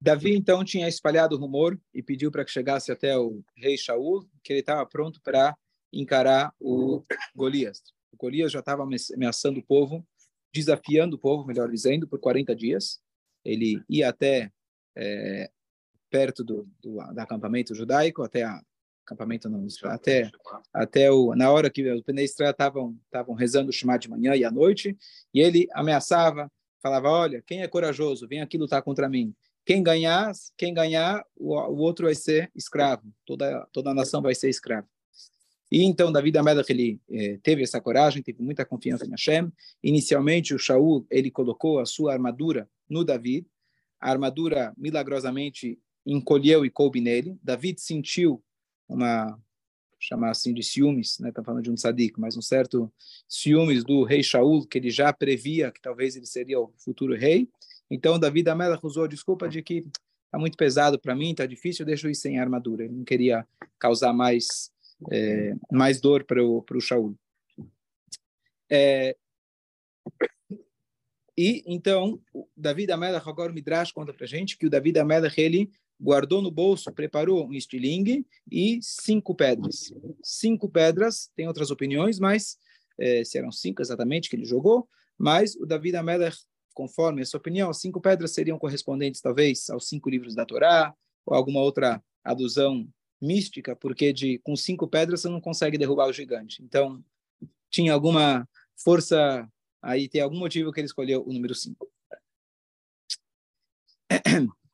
Davi então tinha espalhado o rumor e pediu para que chegasse até o rei Shaul, que ele estava pronto para encarar o Golias. O Golias já estava ameaçando o povo, desafiando o povo, melhor dizendo, por 40 dias. Ele ia até é, perto do, do, do, acampamento judaico, até a acampamento não, até até o na hora que os Penei estavam estavam rezando o Shema de manhã e à noite, e ele ameaçava, falava: "Olha, quem é corajoso, vem aqui lutar contra mim. Quem ganhar, quem ganhar, o, o outro vai ser escravo. Toda toda a nação vai ser escrava." E então Davi Amelach ele eh, teve essa coragem, teve muita confiança em Hashem. Inicialmente o Shaul ele colocou a sua armadura no Davi. A armadura milagrosamente encolheu e coube nele. David sentiu uma chamar assim de ciúmes, né? Tá falando de um tzadik, mas um certo ciúmes do rei Shaul que ele já previa que talvez ele seria o futuro rei. Então Davi Amelach usou a desculpa de que está muito pesado para mim, está difícil, eu ir sem armadura. Ele não queria causar mais é, mais dor para o o Shaul. É, e então Davi Amelach agora Midrash conta para gente que o Davi Amelach ele guardou no bolso, preparou um estilingue e cinco pedras. Cinco pedras, tem outras opiniões, mas é, se eram cinco exatamente que ele jogou, mas o Davi Amelech, conforme essa opinião, as cinco pedras seriam correspondentes talvez aos cinco livros da Torá ou alguma outra alusão mística, porque de com cinco pedras você não consegue derrubar o gigante. Então, tinha alguma força aí, tem algum motivo que ele escolheu o número cinco.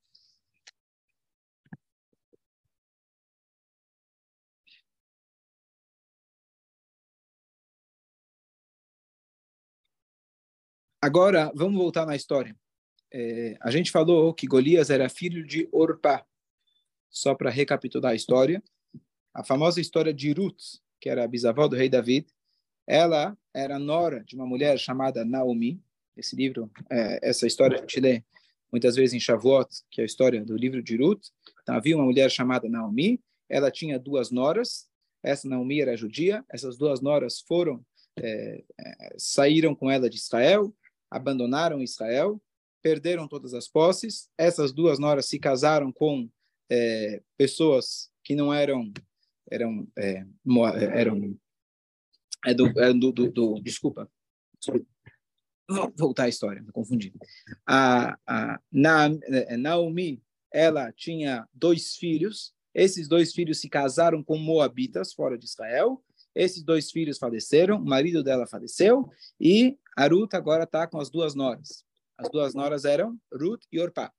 Agora, vamos voltar na história. É, a gente falou que Golias era filho de Orpá. Só para recapitular a história, a famosa história de Ruth, que era a bisavó do rei David, ela era nora de uma mulher chamada Naomi. Esse livro, é, essa história a gente lê muitas vezes em Shavuot, que é a história do livro de Ruth. Então, havia uma mulher chamada Naomi, ela tinha duas noras, essa Naomi era judia, essas duas noras foram, é, é, saíram com ela de Israel, abandonaram Israel, perderam todas as posses. Essas duas noras se casaram com é, pessoas que não eram eram é, eram é do, é do, do, do, desculpa, vou voltar à história, me confundi. A, a é, Naomi ela tinha dois filhos. Esses dois filhos se casaram com moabitas fora de Israel esses dois filhos faleceram, o marido dela faleceu e a Ruth agora está com as duas noras. As duas noras eram Ruth e Orpá.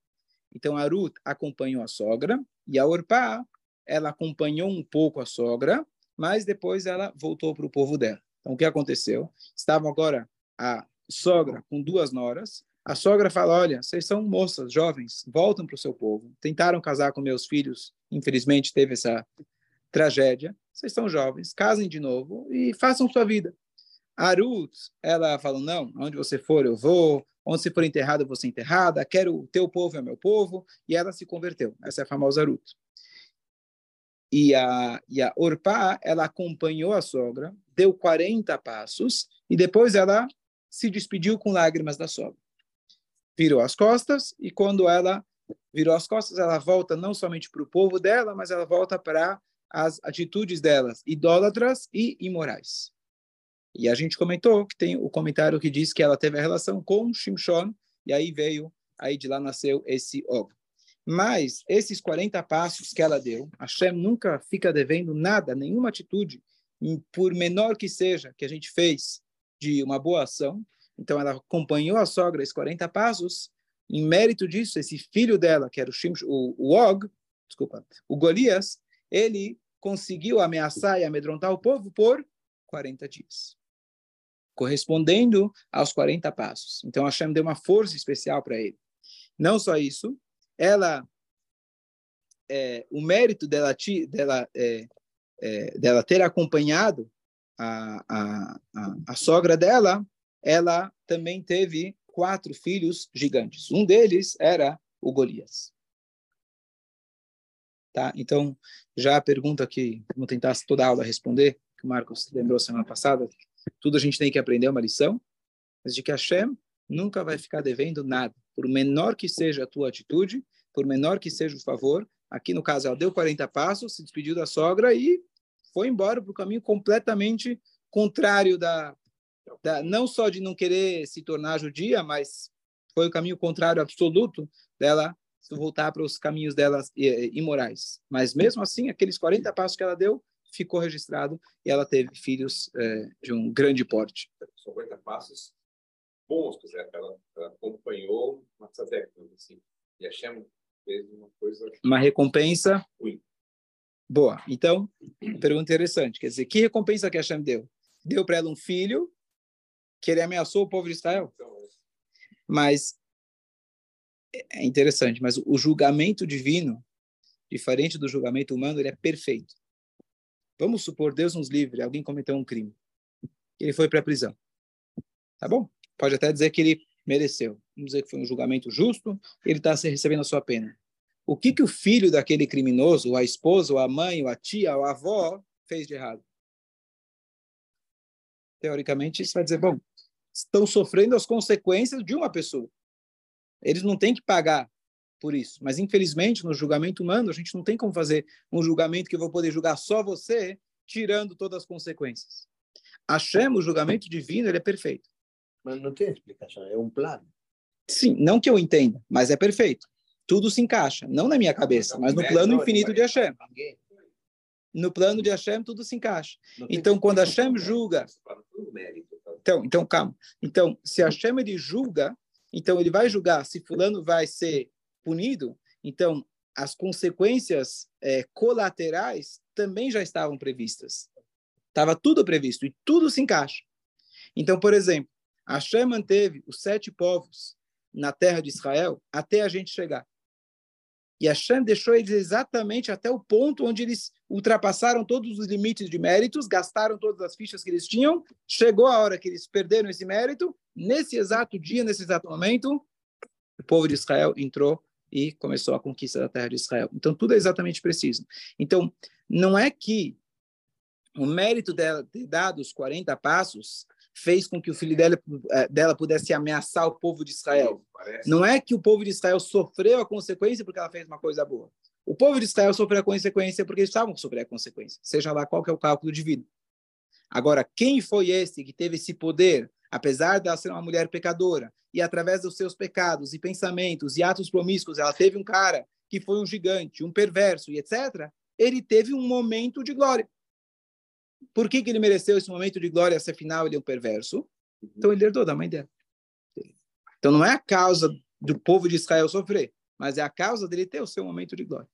Então a Ruth acompanhou a sogra e a Orpá ela acompanhou um pouco a sogra, mas depois ela voltou para o povo dela. Então o que aconteceu? Estavam agora a sogra com duas noras. A sogra fala: Olha, vocês são moças, jovens, voltam para o seu povo. Tentaram casar com meus filhos, infelizmente teve essa tragédia vocês são jovens, casem de novo e façam sua vida. A ela falou, não, onde você for eu vou, onde você for enterrado eu vou ser enterrada, quero o teu povo é meu povo, e ela se converteu. Essa é a famosa Ruth. E a, e a Orpá, ela acompanhou a sogra, deu 40 passos, e depois ela se despediu com lágrimas da sogra. Virou as costas, e quando ela virou as costas, ela volta não somente para o povo dela, mas ela volta para as atitudes delas idólatras e imorais. E a gente comentou que tem o comentário que diz que ela teve a relação com Shimshon, e aí veio, aí de lá nasceu esse Og. Mas esses 40 passos que ela deu, Hashem nunca fica devendo nada, nenhuma atitude, por menor que seja, que a gente fez de uma boa ação. Então ela acompanhou a sogra esses 40 passos, em mérito disso, esse filho dela, que era o, Shim, o, o Og, desculpa, o Golias, ele conseguiu ameaçar e amedrontar o povo por 40 dias, correspondendo aos 40 passos. Então Hashem deu uma força especial para ele. Não só isso, ela, é, o mérito dela, dela, é, é, dela ter acompanhado a, a, a, a sogra dela, ela também teve quatro filhos gigantes. Um deles era o Golias. Tá? Então, já a pergunta que vamos tentar toda a aula responder, que o Marcos lembrou semana passada, tudo a gente tem que aprender uma lição, mas de que Hashem nunca vai ficar devendo nada. Por menor que seja a tua atitude, por menor que seja o favor. Aqui, no caso, ela deu 40 passos, se despediu da sogra e foi embora para o caminho completamente contrário da, da, não só de não querer se tornar judia, mas foi o caminho contrário absoluto dela voltar para os caminhos delas imorais. Mas mesmo assim, aqueles 40 passos que ela deu ficou registrado e ela teve filhos é, de um grande porte. 50 passos bons, quer dizer, ela, ela acompanhou uma década, assim, e Hashem fez uma coisa... Uma recompensa Ui. boa. Então, pergunta interessante, quer dizer, que recompensa que Hashem deu? Deu para ela um filho que ele ameaçou o povo de Israel. Então, é. Mas é interessante, mas o julgamento divino, diferente do julgamento humano, ele é perfeito. Vamos supor, Deus nos livre, alguém cometeu um crime. Ele foi para a prisão. Tá bom? Pode até dizer que ele mereceu. Vamos dizer que foi um julgamento justo, ele está recebendo a sua pena. O que, que o filho daquele criminoso, ou a esposa, ou a mãe, ou a tia, ou a avó, fez de errado? Teoricamente, isso vai dizer, bom, estão sofrendo as consequências de uma pessoa. Eles não têm que pagar por isso. Mas, infelizmente, no julgamento humano, a gente não tem como fazer um julgamento que eu vou poder julgar só você, tirando todas as consequências. Hashem, o julgamento divino, ele é perfeito. Mas não tem explicação, é um plano. Sim, não que eu entenda, mas é perfeito. Tudo se encaixa, não na minha cabeça, mas no plano infinito de Hashem. No plano de Hashem, tudo se encaixa. Então, quando Hashem julga... Então, então, calma. Então, se Hashem ele julga, então ele vai julgar se fulano vai ser punido, então as consequências é, colaterais também já estavam previstas. Estava tudo previsto e tudo se encaixa. Então, por exemplo, Hashem manteve os sete povos na terra de Israel até a gente chegar. E Hashem deixou eles exatamente até o ponto onde eles ultrapassaram todos os limites de méritos, gastaram todas as fichas que eles tinham, chegou a hora que eles perderam esse mérito, nesse exato dia, nesse exato momento, o povo de Israel entrou e começou a conquista da terra de Israel. Então, tudo é exatamente preciso. Então, não é que o mérito dela ter dado os 40 passos fez com que o filho dela, eh, dela pudesse ameaçar o povo de Israel. Não é que o povo de Israel sofreu a consequência porque ela fez uma coisa boa. O povo de Israel sofreu a consequência porque eles estavam sofrendo a consequência, seja lá qual que é o cálculo de vida. Agora, quem foi esse que teve esse poder, apesar de ela ser uma mulher pecadora, e através dos seus pecados e pensamentos e atos promíscuos, ela teve um cara que foi um gigante, um perverso e etc., ele teve um momento de glória. Por que, que ele mereceu esse momento de glória se afinal ele é um perverso? Uhum. Então ele herdou da mãe dela. Então não é a causa do povo de Israel sofrer, mas é a causa dele ter o seu momento de glória.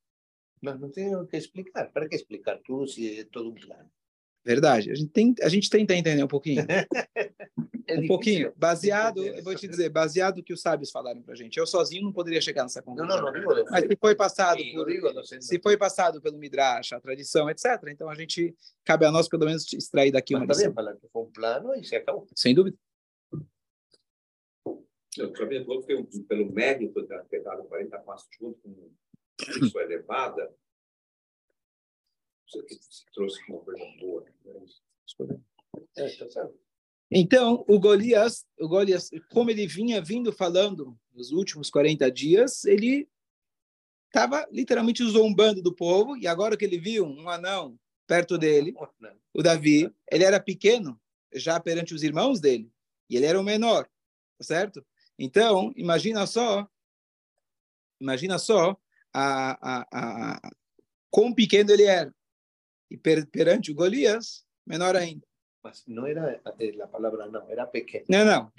Mas não tem o que explicar. Para que explicar tudo se é todo um plano? Verdade. A gente, tem, a gente tenta entender um pouquinho. é um pouquinho. Baseado, eu vou te dizer, baseado no que os sábios falaram para a gente. Eu sozinho não poderia chegar nessa conclusão. Não, não, não. não Mas se foi passado por, se foi passado pelo Midrash, a tradição, etc. Então a gente cabe a nós pelo menos extrair daqui uma lição. falar que foi um plano e se acabou. Sem dúvida. Eu também falou que pelo mérito de ter dado 40 passos junto com isso elevada, se trouxe uma coisa boa. Né? É, tá. Então, o Golias, o Golias, como ele vinha vindo falando nos últimos 40 dias, ele estava literalmente zombando do povo, e agora que ele viu um anão perto dele, o Davi, ele era pequeno já perante os irmãos dele, e ele era o menor, tá certo? Então, imagina só, imagina só a, a, a, quão pequeno ele era. E per, perante o Golias, menor ainda. Mas não era a palavra não, era pequeno. Não, não.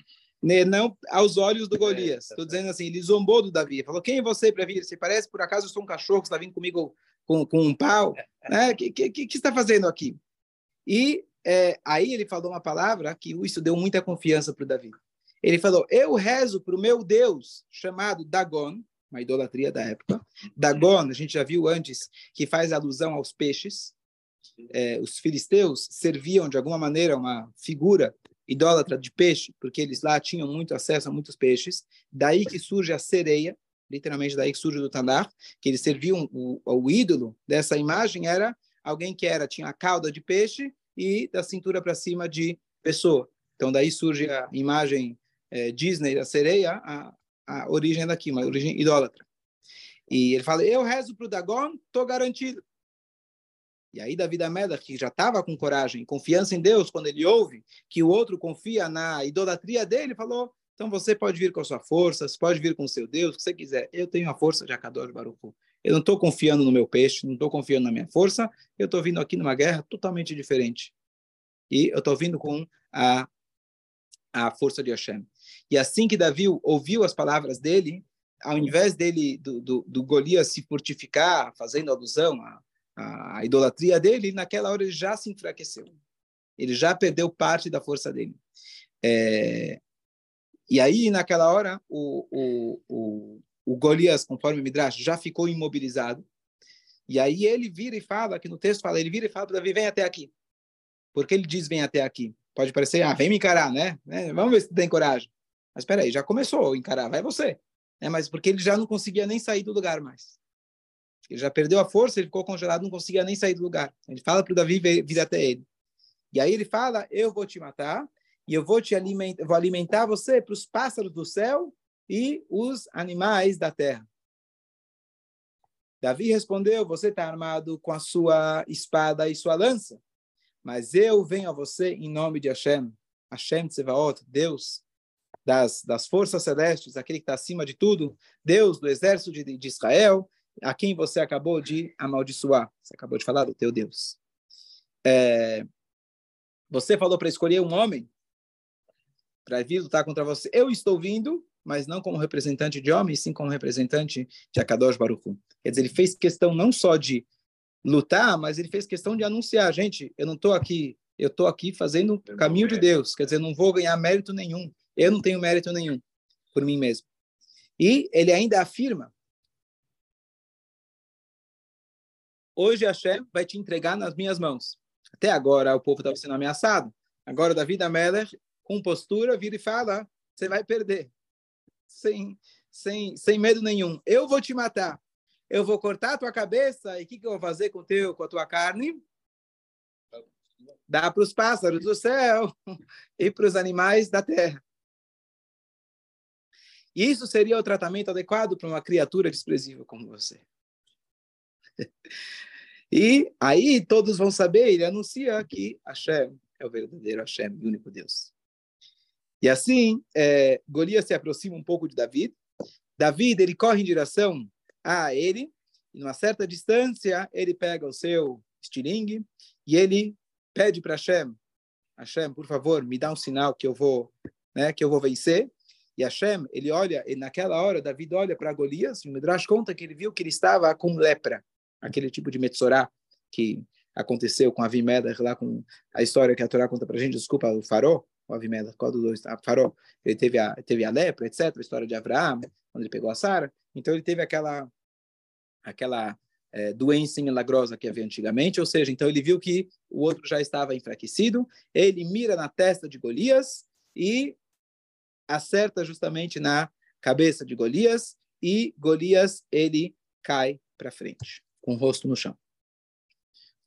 Não aos olhos do Golias. Estou é, tá dizendo assim, ele zombou do Davi. Falou, quem é você para vir? Você parece, por acaso, eu sou um cachorro que está vindo comigo com, com um pau? O né? que, que, que, que está fazendo aqui? E é, aí ele falou uma palavra que isso deu muita confiança para o Davi. Ele falou, eu rezo para o meu Deus, chamado Dagon, uma idolatria da época. Dagon, a gente já viu antes, que faz alusão aos peixes é, os filisteus serviam de alguma maneira uma figura idólatra de peixe, porque eles lá tinham muito acesso a muitos peixes. Daí que surge a sereia, literalmente daí que surge do Tanar, que eles serviam o, o ídolo dessa imagem era alguém que era tinha a cauda de peixe e da cintura para cima de pessoa. Então daí surge a imagem é, Disney da sereia, a, a origem daqui, uma origem idólatra. E ele fala, eu rezo para o Dagon, estou garantido. E aí Davi da que já estava com coragem, confiança em Deus, quando ele ouve que o outro confia na idolatria dele, falou, então você pode vir com a sua força, pode vir com o seu Deus, o que você quiser. Eu tenho a força de Akadosh Baruch Eu não estou confiando no meu peixe, não estou confiando na minha força, eu estou vindo aqui numa guerra totalmente diferente. E eu estou vindo com a, a força de Hashem. E assim que Davi ouviu as palavras dele, ao invés dele, do, do, do Golias se fortificar, fazendo alusão à, à idolatria dele, naquela hora ele já se enfraqueceu. Ele já perdeu parte da força dele. É, e aí, naquela hora, o, o, o, o Golias, conforme o Midrash, já ficou imobilizado. E aí ele vira e fala, que no texto fala, ele vira e fala para Davi, vem até aqui. Porque ele diz, vem até aqui. Pode parecer, ah, vem me encarar, né? né? Vamos ver se tem coragem. Mas espera aí, já começou a encarar, vai você. É, mas porque ele já não conseguia nem sair do lugar mais. Ele já perdeu a força, ele ficou congelado, não conseguia nem sair do lugar. Ele fala para o Davi vir, até ele. E aí ele fala: Eu vou te matar e eu vou te alimentar, vou alimentar você para os pássaros do céu e os animais da terra. Davi respondeu: Você está armado com a sua espada e sua lança, mas eu venho a você em nome de Hashem, Hashem Tsevaot, Deus das, das forças celestes, aquele que está acima de tudo, Deus do exército de, de Israel, a quem você acabou de amaldiçoar. Você acabou de falar do teu Deus. É, você falou para escolher um homem para vir lutar contra você. Eu estou vindo, mas não como representante de homem, sim como representante de Akadosh Baruch Quer dizer, ele fez questão não só de lutar, mas ele fez questão de anunciar, gente, eu não estou aqui, eu estou aqui fazendo o caminho de Deus. Quer dizer, não vou ganhar mérito nenhum. Eu não tenho mérito nenhum por mim mesmo. E ele ainda afirma: Hoje Hashem vai te entregar nas minhas mãos. Até agora o povo estava sendo ameaçado. Agora Davi da Meller, com postura, vira e fala: Você vai perder. Sem, sem, sem medo nenhum. Eu vou te matar. Eu vou cortar a tua cabeça e o que, que eu vou fazer com, teu, com a tua carne? Dá para os pássaros do céu e para os animais da terra. Isso seria o tratamento adequado para uma criatura desprezível como você. e aí todos vão saber, ele anuncia que Hashem é o verdadeiro Hashem, o único Deus. E assim, é, Golias se aproxima um pouco de David. David, ele corre em direção a ele, e numa certa distância, ele pega o seu estilingue e ele pede para Hashem, Hashem, por favor, me dá um sinal que eu vou, né, que eu vou vencer. E Hashem, ele olha, e naquela hora, David olha para Golias, e o Midrash conta que ele viu que ele estava com lepra, aquele tipo de metzorá que aconteceu com Avimelech, lá com a história que a Torá conta para a gente, desculpa, o farol, o Avimelech, qual dos dois? A farol, ele teve a, teve a lepra, etc., a história de Abraão, quando ele pegou a Sara, então ele teve aquela, aquela é, doença milagrosa que havia antigamente, ou seja, então ele viu que o outro já estava enfraquecido, ele mira na testa de Golias e acerta justamente na cabeça de Golias e Golias ele cai para frente, com o rosto no chão.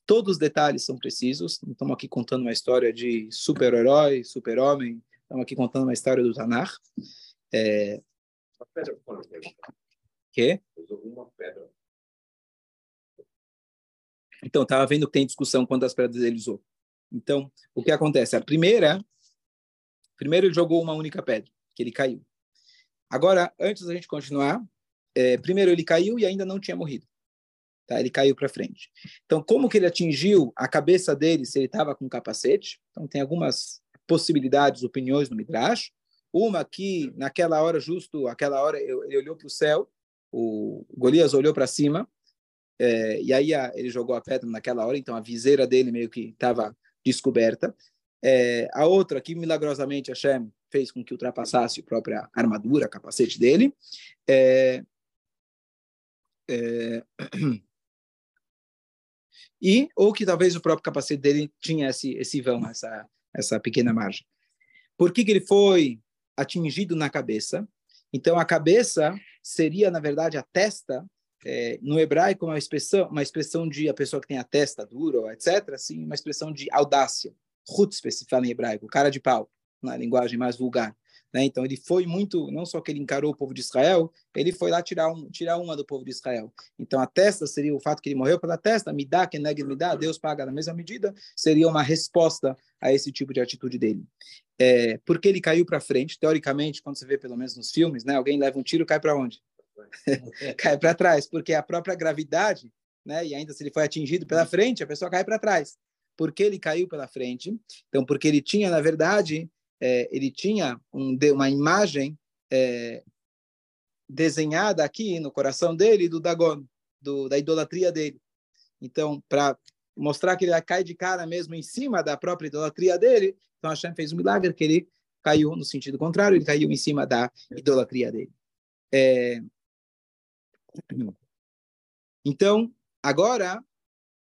Todos os detalhes são precisos. Não estamos aqui contando uma história de super-herói, super-homem. Estamos aqui contando uma história do Tanar. É... Que? Uma pedra. Então, estava vendo que tem discussão quantas pedras ele usou. Então, o que acontece? A primeira Primeiro ele jogou uma única pedra, que ele caiu. Agora, antes da gente continuar, é, primeiro ele caiu e ainda não tinha morrido. Tá? Ele caiu para frente. Então, como que ele atingiu a cabeça dele se ele estava com capacete? Então, tem algumas possibilidades, opiniões no Midrash. Uma que, naquela hora, justo aquela hora, ele olhou para o céu, o Golias olhou para cima, é, e aí a, ele jogou a pedra naquela hora, então a viseira dele meio que estava descoberta. É, a outra que milagrosamente Hashem fez com que ultrapassasse a própria armadura, capacete dele. É, é, e ou que talvez o próprio capacete dele tinha esse esse vão, essa essa pequena margem. Por que, que ele foi atingido na cabeça? Então a cabeça seria na verdade a testa é, no hebraico uma expressão uma expressão de a pessoa que tem a testa dura, etc. Assim, uma expressão de audácia chutzpe se fala em hebraico, cara de pau, na linguagem mais vulgar. Né? Então ele foi muito, não só que ele encarou o povo de Israel, ele foi lá tirar, um, tirar uma do povo de Israel. Então a testa seria o fato que ele morreu pela testa, me dá, que negue me dá, Deus paga na mesma medida, seria uma resposta a esse tipo de atitude dele. É, porque ele caiu para frente, teoricamente, quando você vê pelo menos nos filmes, né, alguém leva um tiro, cai para onde? cai para trás, porque a própria gravidade, né, e ainda se ele foi atingido pela frente, a pessoa cai para trás. Porque ele caiu pela frente, então porque ele tinha, na verdade, é, ele tinha um, uma imagem é, desenhada aqui no coração dele do Dagon, do, da idolatria dele. Então, para mostrar que ele cai de cara mesmo em cima da própria idolatria dele, então Hashem fez um milagre que ele caiu no sentido contrário, ele caiu em cima da idolatria dele. É... Então, agora,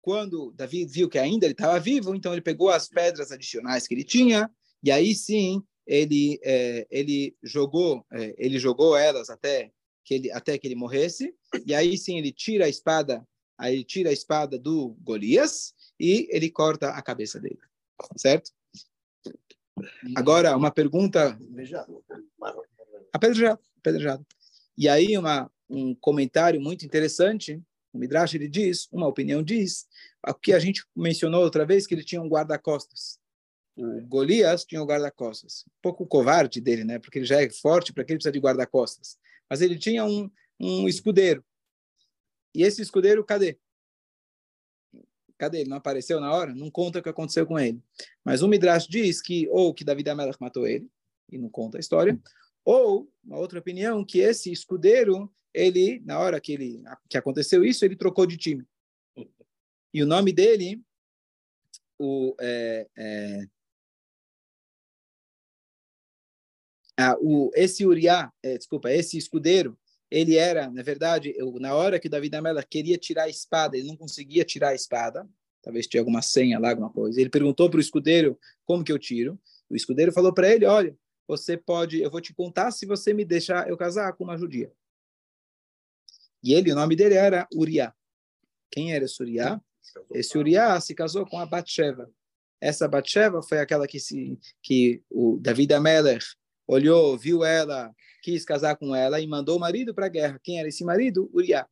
quando Davi viu que ainda ele estava vivo, então ele pegou as pedras adicionais que ele tinha e aí sim ele é, ele jogou é, ele jogou elas até que ele até que ele morresse. E aí sim ele tira a espada aí tira a espada do Golias e ele corta a cabeça dele certo? Agora uma pergunta. Apedrejado. Apedrejado. E aí uma um comentário muito interessante. O Midrash ele diz uma opinião diz o que a gente mencionou outra vez que ele tinha um guarda-costas o Golias tinha o guarda-costas. Um pouco covarde dele, né? Porque ele já é forte, para que ele precisa de guarda-costas? Mas ele tinha um, um escudeiro. E esse escudeiro, cadê? Cadê? Ele não apareceu na hora? Não conta o que aconteceu com ele. Mas o Midrash diz que ou que Davi Amelach matou ele, e não conta a história, ou, uma outra opinião, que esse escudeiro, ele, na hora que, ele, que aconteceu isso, ele trocou de time. E o nome dele, o, é, é, ah, o, esse Uriá, é, desculpa, esse escudeiro, ele era, na verdade, eu, na hora que Davi Amela queria tirar a espada, ele não conseguia tirar a espada, talvez tinha alguma senha lá, alguma coisa. Ele perguntou para o escudeiro como que eu tiro. O escudeiro falou para ele: Olha, você pode, eu vou te contar se você me deixar eu casar com uma judia. E ele, o nome dele era Uriá. Quem era esse Uriá? Esse Uriá se casou com a Batsheva. Essa Batsheva foi aquela que se que o Davi Amelech olhou, viu ela, quis casar com ela e mandou o marido para a guerra. Quem era esse marido? Uriah.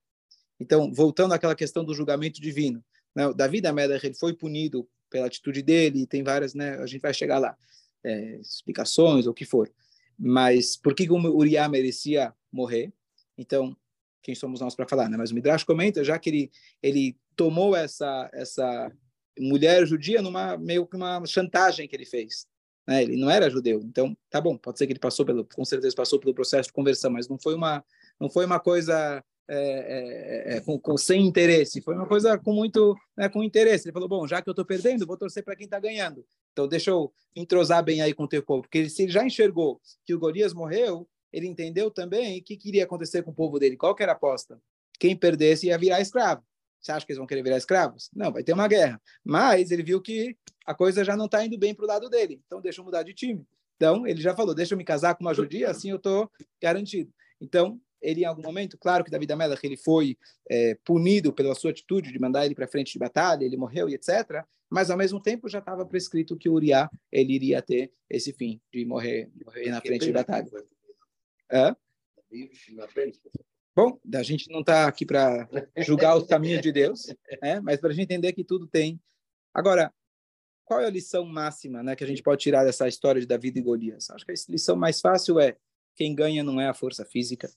Então, voltando àquela questão do julgamento divino, né? Davi da Melech, ele foi punido pela atitude dele, tem várias, né? A gente vai chegar lá, é, explicações ou o que for. Mas por que o Uriah merecia morrer? Então, quem somos nós para falar, né? Mas o Midrash comenta, já que ele ele tomou essa essa mulher judia numa meio que uma chantagem que ele fez. Né? Ele não era judeu, então tá bom. Pode ser que ele passou pelo, com certeza passou pelo processo de conversão, mas não foi uma, não foi uma coisa é, é, é, com, com, sem interesse. Foi uma coisa com muito, né, com interesse. Ele falou, bom, já que eu estou perdendo, vou torcer para quem está ganhando. Então deixa eu entrosar bem aí com o teu povo, porque ele, se ele já enxergou que o Golias morreu, ele entendeu também o que, que iria acontecer com o povo dele. Qual que era a aposta? Quem perdesse ia virar escravo. Você acha que eles vão querer virar escravos? Não, vai ter uma guerra. Mas ele viu que a coisa já não está indo bem para o lado dele. Então, deixa eu mudar de time. Então, ele já falou, deixa eu me casar com uma judia, assim eu estou garantido. Então, ele, em algum momento, claro que Davi Amelach, ele foi é, punido pela sua atitude de mandar ele para frente de batalha, ele morreu e etc. Mas, ao mesmo tempo, já estava prescrito que Uriah, ele iria ter esse fim de morrer, morrer na frente de batalha. Hã? Bom, a gente não está aqui para julgar os caminhos de Deus, né? mas para a gente entender que tudo tem. Agora, qual é a lição máxima né, que a gente pode tirar dessa história de Davi e Golias? Acho que a lição mais fácil é quem ganha não é a força física,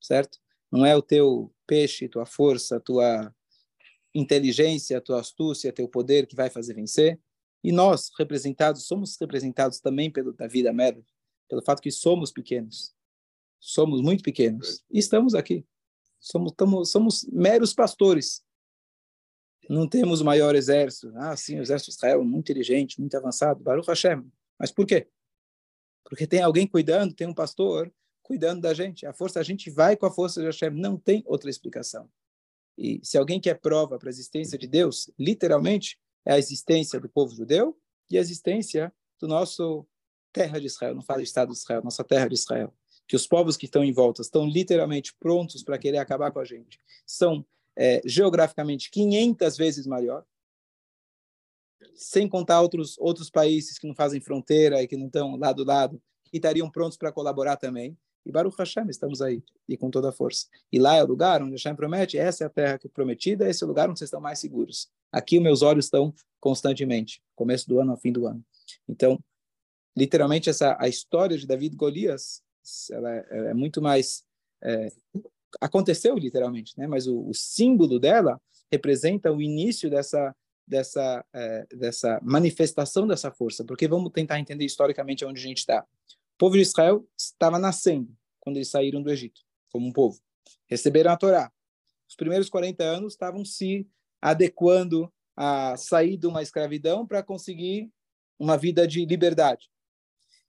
certo? Não é o teu peixe, tua força, tua inteligência, tua astúcia, teu poder que vai fazer vencer. E nós, representados, somos representados também pelo Davi da Merda, pelo fato que somos pequenos somos muito pequenos e estamos aqui. Somos, tamo, somos meros pastores. Não temos o maior exército. Ah, sim, o exército de Israel é muito inteligente, muito avançado. Baruch Hashem. Mas por quê? Porque tem alguém cuidando, tem um pastor cuidando da gente. A força, a gente vai com a força de Hashem. Não tem outra explicação. E se alguém quer prova para a existência de Deus, literalmente, é a existência do povo judeu e a existência do nosso terra de Israel. Não fala Estado de Israel, nossa terra de Israel que os povos que estão em volta estão literalmente prontos para querer acabar com a gente, são é, geograficamente 500 vezes maior, sem contar outros outros países que não fazem fronteira e que não estão lado a lado, e estariam prontos para colaborar também. E Baruch Hashem, estamos aí, e com toda a força. E lá é o lugar onde Hashem promete, essa é a terra que é prometida, esse é o lugar onde vocês estão mais seguros. Aqui meus olhos estão constantemente, começo do ano ao fim do ano. Então, literalmente, essa a história de David Golias, ela é, é muito mais... É, aconteceu literalmente, né? mas o, o, símbolo dela representa o início dessa dessa é, dessa manifestação dessa força, porque vamos tentar entender historicamente onde a gente está. O povo de Israel estava nascendo quando eles saíram do Egito, como um povo. Receberam a Torá. Os primeiros 40 anos estavam se adequando a sair de uma escravidão para conseguir uma vida de liberdade.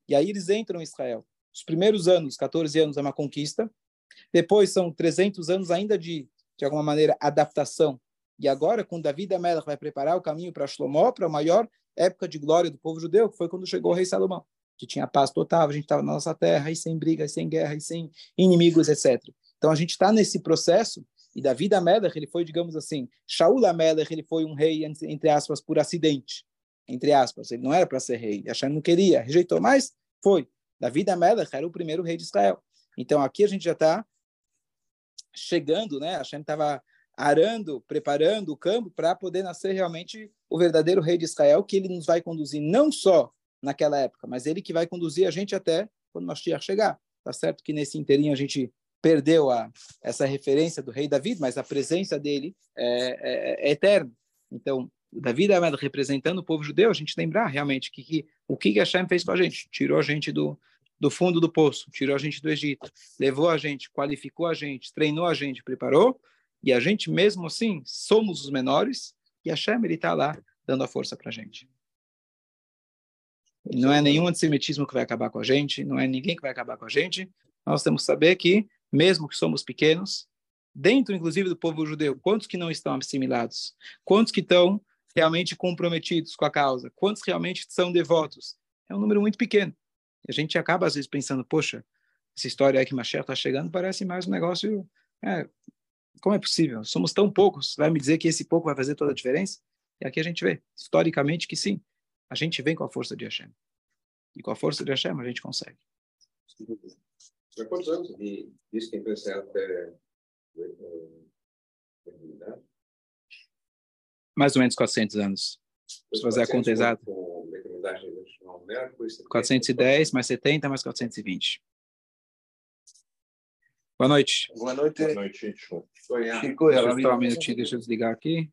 E aí eles entram em Israel. Os primeiros anos, 14 anos, é uma conquista. Depois são 300 anos ainda de, de alguma maneira, adaptação. E agora, com Davi Amelach vai preparar o caminho para Shlomo, para a maior época de glória do povo judeu, que foi quando chegou o rei Salomão que tinha paz total, a gente estava na nossa terra, e sem brigas, sem guerra, e sem inimigos, etc. Então a gente está nesse processo, e Davi Amelech, ele foi, digamos assim, Shaul Amelech, ele foi um rei, entre aspas, por acidente, entre aspas, ele não era para ser rei, Hashem não queria, rejeitou, mas foi. Davi Amelech era o primeiro rei de Israel. Então aqui a gente já está chegando, né? Hashem estava arando, preparando o campo para poder nascer realmente o verdadeiro rei de Israel, que ele nos vai conduzir não só naquela época, mas ele que vai conduzir a gente até quando Mashiach chegar. Tá certo que nesse inteirinho a gente perdeu a, essa referência do rei David, mas a presença dele é, é, é eterna. Então, David é representando o povo judeu, a gente lembrar realmente que, que o que Hashem fez com a gente, tirou a gente do, do fundo do poço, tirou a gente do Egito, levou a gente, qualificou a gente, treinou a gente, preparou, e a gente mesmo assim somos os menores, e Hashem está lá dando a força para a gente. Não é nenhum antissemitismo que vai acabar com a gente, não é ninguém que vai acabar com a gente. Nós temos que saber que, mesmo que somos pequenos, dentro inclusive do povo judeu, quantos que não estão assimilados? Quantos que estão realmente comprometidos com a causa? Quantos realmente são devotos? É um número muito pequeno. A gente acaba, às vezes, pensando, poxa, essa história aí que Mashiach está chegando parece mais um negócio... É, como é possível? Somos tão poucos. Vai me dizer que esse pouco vai fazer toda a diferença? E aqui a gente vê, historicamente, que sim a gente vem com a força de Hashem. E com a força de Hashem a gente consegue. Há quantos anos de, disso tem pensado até mais ou menos 400 anos. Se fazer a conta exata. 410 mais 70 mais 420. Boa noite. Boa noite. Boa noite, Chico. Chico, um minutinho, deixa eu desligar aqui.